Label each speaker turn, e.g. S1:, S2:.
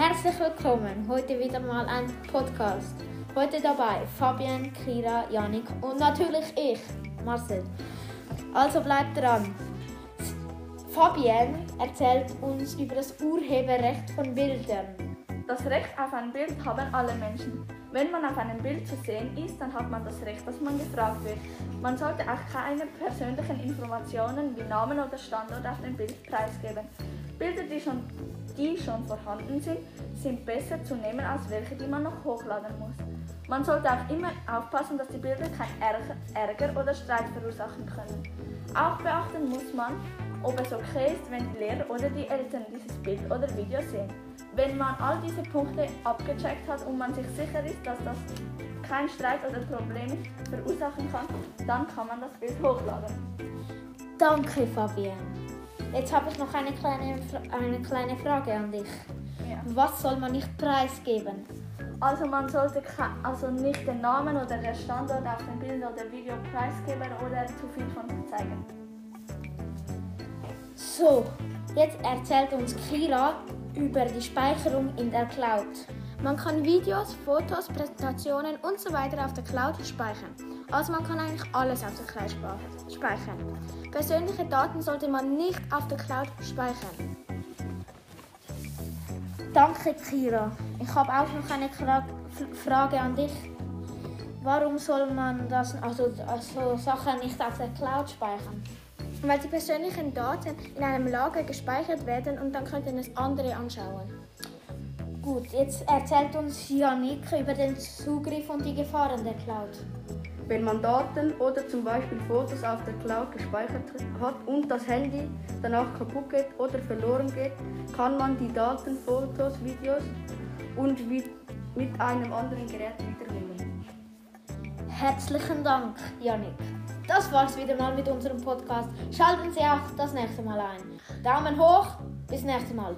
S1: Herzlich willkommen, heute wieder mal ein Podcast. Heute dabei Fabian, Kira, Janik und natürlich ich, Marcel. Also bleibt dran. Fabian erzählt uns über das Urheberrecht von Bildern.
S2: Das Recht auf ein Bild haben alle Menschen. Wenn man auf einem Bild zu sehen ist, dann hat man das Recht, dass man gefragt wird. Man sollte auch keine persönlichen Informationen wie Namen oder Standort auf dem Bild preisgeben. Bilder, die schon, die schon vorhanden sind, sind besser zu nehmen als welche, die man noch hochladen muss. Man sollte auch immer aufpassen, dass die Bilder kein Ärger oder Streit verursachen können. Auch beachten muss man, ob es okay ist, wenn die Lehrer oder die Eltern dieses Bild oder Video sehen. Wenn man all diese Punkte abgecheckt hat und man sich sicher ist, dass das kein Streit oder Problem verursachen kann, dann kann man das Bild hochladen.
S1: Danke, Fabian. Jetzt habe ich noch eine kleine, eine kleine Frage an dich. Ja. Was soll man nicht preisgeben?
S2: Also man sollte also nicht den Namen oder den Standort auf dem Bild oder Video preisgeben oder zu viel von sich zeigen.
S1: So, jetzt erzählt uns Kira, über die Speicherung in der Cloud. Man kann Videos, Fotos, Präsentationen und so auf der Cloud speichern. Also man kann eigentlich alles auf der Cloud speichern. Persönliche Daten sollte man nicht auf der Cloud speichern. Danke, Kira. Ich habe auch noch eine Frage an dich. Warum soll man das, also, also Sachen nicht auf der Cloud speichern? Weil die persönlichen Daten in einem Lager gespeichert werden und dann könnten es andere anschauen. Gut, jetzt erzählt uns Janik über den Zugriff und die Gefahren der Cloud.
S3: Wenn man Daten oder zum Beispiel Fotos auf der Cloud gespeichert hat und das Handy danach kaputt geht oder verloren geht, kann man die Daten, Fotos, Videos und mit einem anderen Gerät wiederholen.
S1: Herzlichen Dank, Janik. Das war's wieder mal mit unserem Podcast. Schalten Sie auch das nächste Mal ein. Daumen hoch, bis nächstes Mal.